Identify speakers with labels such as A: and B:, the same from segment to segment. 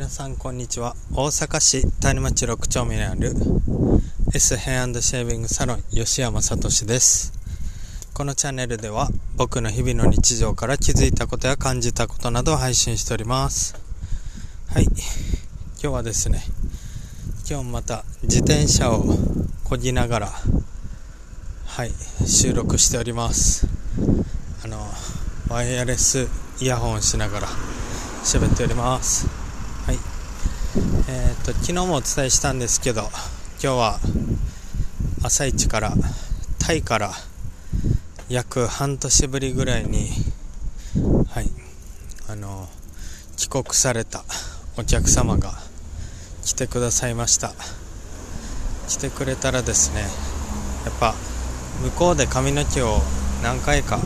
A: 皆さんこんにちは。大阪市谷町6丁目にある S ヘアシェービングサロン吉山聡です。このチャンネルでは僕の日々の日常から気づいたことや感じたことなどを配信しております。はい。今日はですね今日また自転車をこぎながらはい収録しております。あのワイヤレスイヤホンしながら喋っております。えー、っと昨日もお伝えしたんですけど今日は朝一からタイから約半年ぶりぐらいにはいあの帰国されたお客様が来てくださいました。来てくれたらですねやっぱ向こうで髪の毛を何回か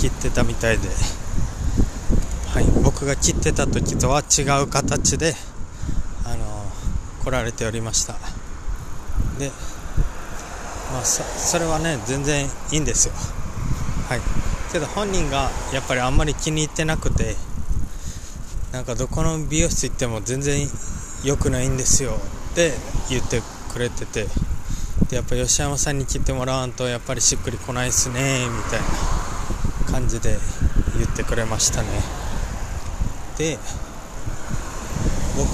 A: 切ってたみたいではい、僕が切ってた時とは違う形で、来られておりました。で、まあ、それはね全然いいんですよ。はい。けど本人がやっぱりあんまり気に入ってなくてなんかどこの美容室行っても全然良くないんですよ。って言ってくれててでやっぱ吉山さんに切ってもらわんとやっぱりしっくりこないっすねみたいな感じで言ってくれましたね。で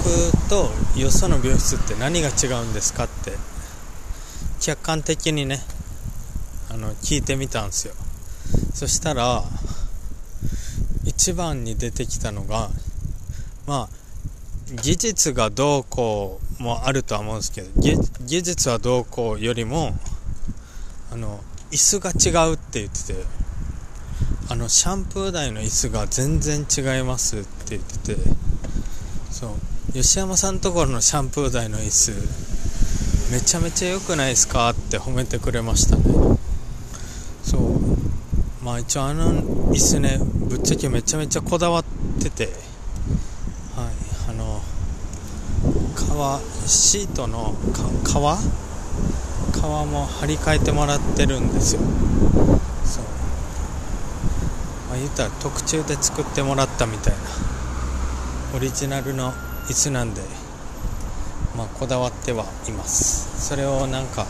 A: 僕とよその美容室って何が違うんですかって客観的にねあの聞いてみたんですよ。そしたら一番に出てきたのがまあ技術がどうこうもあるとは思うんですけど技術はどうこうよりもあの椅子が違うって言っててあのシャンプー台の椅子が全然違いますって言っててそう。吉山さんところのシャンプー台の椅子めちゃめちゃ良くないですかって褒めてくれましたね。そう。まあ一応あの椅子ねぶっちゃけめちゃめちゃこだわってて。はい。あの革シートの革？革も張り替えてもらってるんですよ。そう。まあ、言ったら特注で作ってもらったみたいな。オリジナルの椅子なんでまあこだわってはいます。それをなんか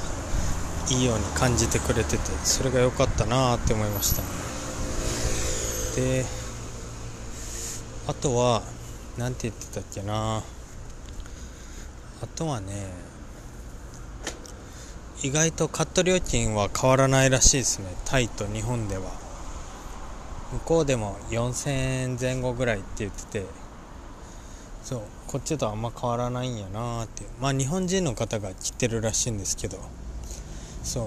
A: いいように感じてくれててそれが良かったなって思いました。であとは何て言ってたっけなあとはね意外とカット料金は変わらないらしいですね。タイと日本では。向こうでも4000円前後ぐらいって言ってて。そう。こっちとあんま変わらないんやなって。まあ日本人の方が来てるらしいんですけど。そう。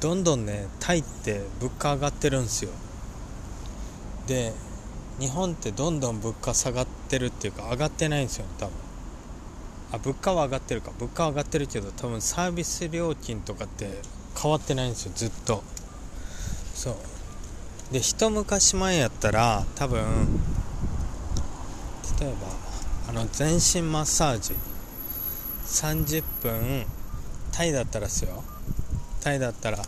A: どんどんねタイって物価上がってるんですよ。で日本ってどんどん物価下がってるっていうか上がってないんですよ多分。あ物価は上がってるか。物価は上がってるけど多分サービス料金とかって変わってないんですよずっと。そう。で一昔前やったら多分例えばあの全身マッサージ。30分タイだったらですよ。タイだったら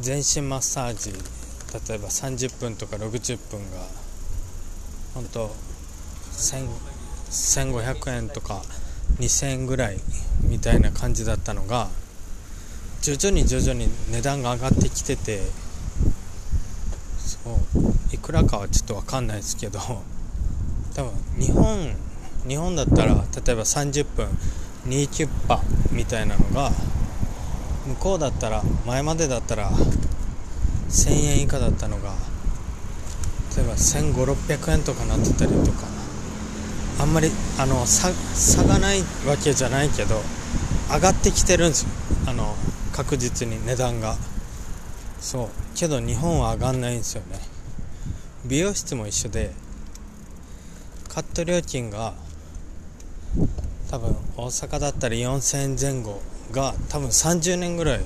A: 全身マッサージ。例えば30分とか60分が本当1500円とか2000円ぐらいみたいな感じだったのが徐々に徐々に値段が上がってきててそういくらかはちょっと分かんないですけど多分日本日本だったら例えば30分2キュッパみたいなのが向こうだったら前までだったら1000円以下だったのが例えば1500600円とかなってたりとかあんまりあの差差がないわけじゃないけど上がってきてるんですよ。あの確実に値段が。そう。けど日本は上がんないんですよね。美容室も一緒でカット料金が多分大阪だったら4000円前後が多分30年ぐらい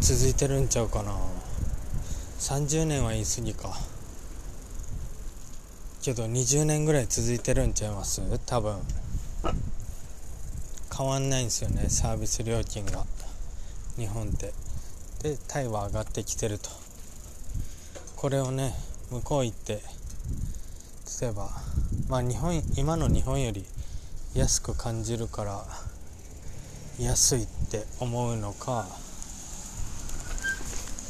A: 続いてるんちゃうかな。30年は言い過ぎか。けど20年ぐらい続いてるんちゃいます？多分。変わんないんですよねサービス料金が。日本って。でタイは上がってきてると。これをね向こう行って例えばまあ日本今の日本より安く感じるから安いって思うのか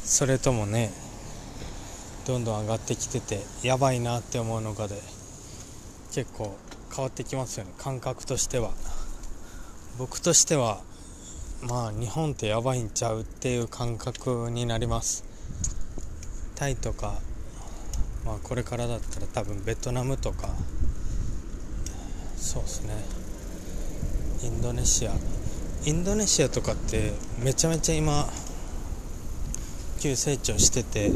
A: それともねどんどん上がってきててやばいなって思うのかで結構変わってきますよね。感覚としては。僕としてはまあ日本ってやばいんちゃうっていう感覚になります。タイとかまあこれからだったら多分ベトナムとかそうですね。インドネシア。インドネシアとかってめちゃめちゃ今急成長してて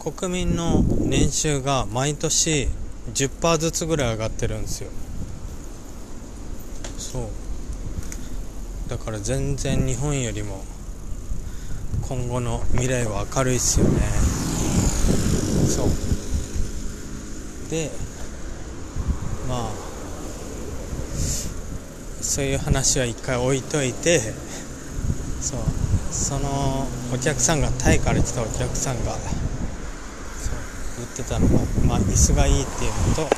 A: 国民の年収が毎年10%ずつぐらい上がってるんですよ。そう。だから全然日本よりも今後の未来は明るいっすよね。そう。でまあそういう話は一回置いといてそうそのお客さんがタイから来たお客さんがそう言ってたのが、まあ、椅子がいいっていうのと、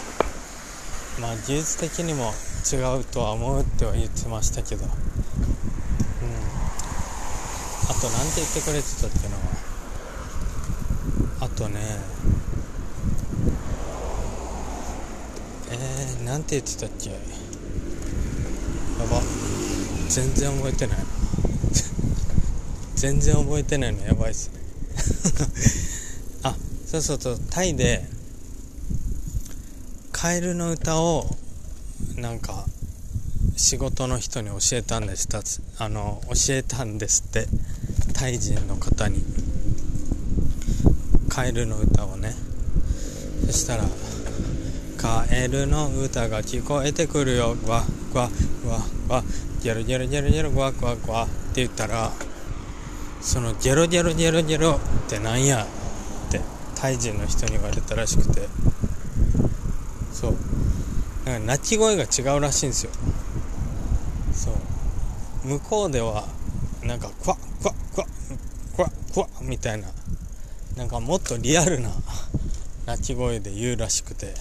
A: まあ、技術的にも違うとは思うっては言ってましたけど、うん、あと何て言ってくれてたっていうのはあとねえー、なんて言ってたっけ？やば。全然覚えてない。全然覚えてないの。やばいっすね。あそうそうそう。タイでカエルの歌をなんか仕事の人に教えたんですあの教えたんですって。タイ人の方に。カエルの歌をね。そしたら「カエルの歌が聞こえてくるよ。わわわわ。ギャルギャルギャルギャルグワグワグワ」って言ったらそのゲロゲロゲロゲロ。ってなんや。ってタイ人の人に言われたらしくて。そう。なんか鳴き声が違うらしいんですよ。そう。向こうではなんかクワクワクワクワクワみたいな。なんかもっとリアルな鳴き声で言うらしくて。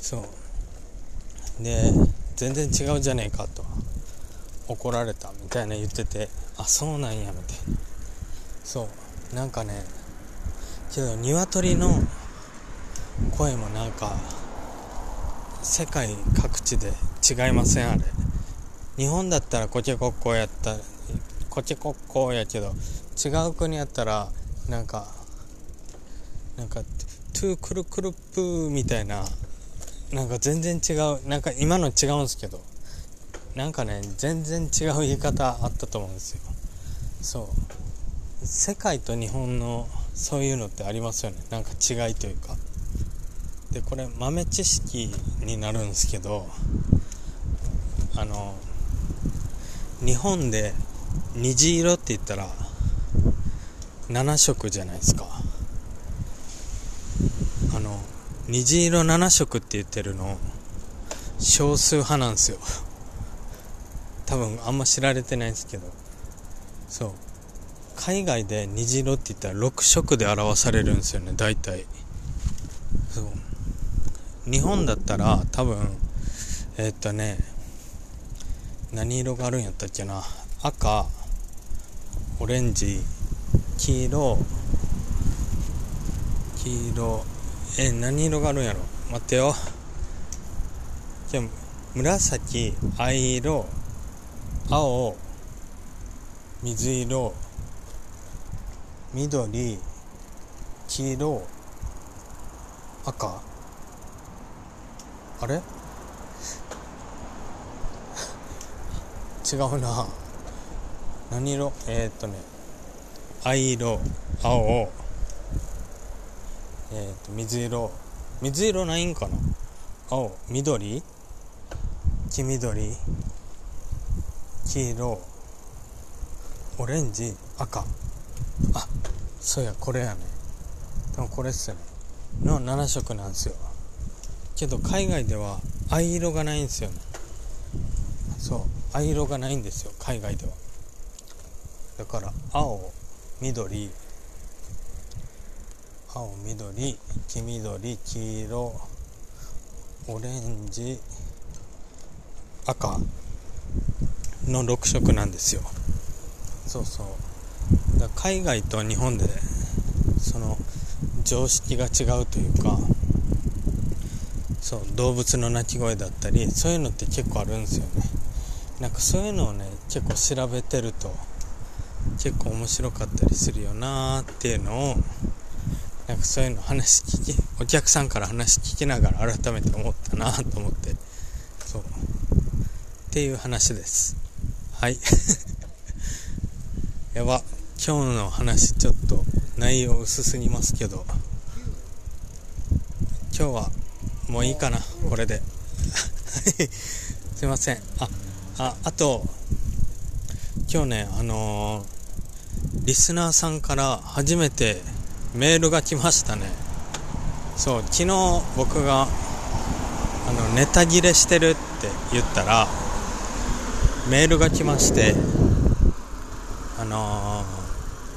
A: そう。で全然違うじゃねえかと。怒られたみたいな言っててあそうなんやみたいな。そう。なんかねけど鶏の声もなんか世界各地で違いませんあれ。日本だったらコケコッコーやったコケコッコーやけど違う国やったらなんかなんかトゥークルクルプーみたいななんか全然違うなんか今の違うんですけどなんかね全然違う言い方あったと思うんですよ。そう。世界と日本のそういうのってありますよね。なんか違いというか。でこれ豆知識になるんですけどあの日本で虹色って言ったら7色じゃないですか。あの虹色7色って言ってるの。少数派なんですよ。多分あんま知られてないんですけど。そう。海外で虹色って言ったら6色で表されるんですよね大体。そう。日本だったら多分えー、っとね何色があるんやったっけな。赤オレンジ黄色黄色え何色があるんやろ？待ってよ。じゃ紫藍色青水色緑黄色赤？あれ？違うな。何色？えー、っとね藍色青。えー、と水色。水色ないんかな？青緑？黄緑？黄色？オレンジ？赤？あそうやこれやね。でもこれっすよね。の7色なんすよ。けど海外では藍色がないんですよね。そう藍色がないんですよ海外では。だから青緑青緑黄緑黄色オレンジ赤の6色なんですよ。そうそう。だ海外と日本でその常識が違うというかそう動物の鳴き声だったりそういうのって結構あるんですよね。なんかそういうのをね結構調べてると結構面白かったりするよなーっていうのをかそういうの話聞きお客さんから話聞きながら改めて思ったなと思ってそう。っていう話です。はい。やば。今日の話ちょっと内容薄すぎますけど今日はもういいかなこれで。すいません。あああと今日ねあのー、リスナーさんから初めてメールが来ましたね。そう昨日僕があのネタ切れしてるって言ったらメールが来ましてあの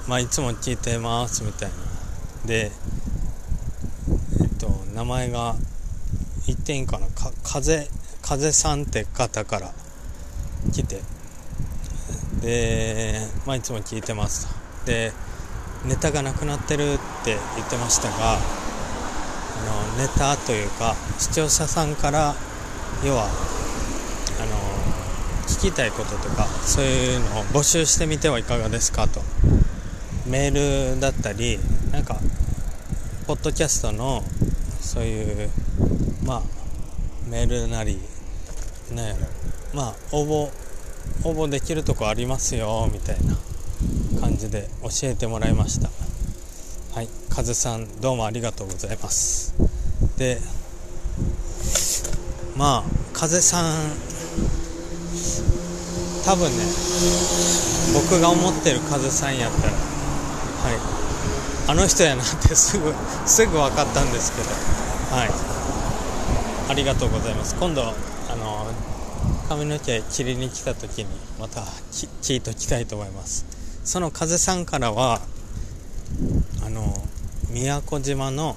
A: ー、まあいつも聞いてますみたいな。でえっと名前が言っていいかな？か風風さんって方から来て。で、まあ、いつも聞いてますでネタがなくなってるって言ってましたがあのネタというか視聴者さんから要はあの聞きたいこととかそういうのを募集してみてはいかがですかと。メールだったりなんかポッドキャストのそういうまあメールなりなんやろまあ応募応募できるとこありますよみたいな。感じで教えてもらいました。はい。カズさんどうもありがとうございます。でまあ風さん多分ね僕が思ってる風さんやったらはい。あの人やなってすぐすぐ分かったんですけどはい。ありがとうございます。今度あの髪の毛切りに来た時にまた聞いときたいと思います。その風さんからはあの宮古島の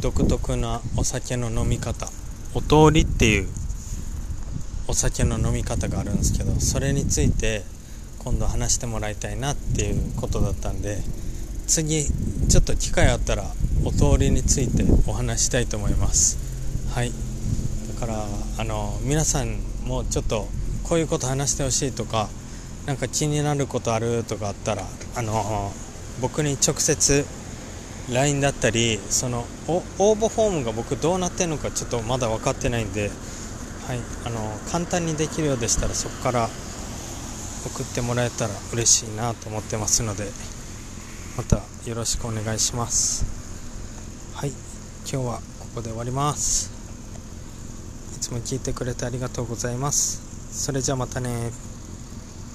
A: 独特なお酒の飲み方お通りっていうお酒の飲み方があるんですけどそれについて今度話してもらいたいなっていうことだったんで次ちょっと機会あったらお通りについてお話したいと思います。はい。だからあの皆さんもちょっとこういうこと話してほしいとか何か気になることあるとかあったらあの僕に直接 LINE だったりその応募フォームが僕どうなってるのかちょっとまだ分かってないんで、はい、あの簡単にできるようでしたらそこから送ってもらえたら嬉しいなと思ってますのでまたよろしくお願いします。はい今日はここで終わります。いつも聞いてくれてありがとうございます。それじゃあまたね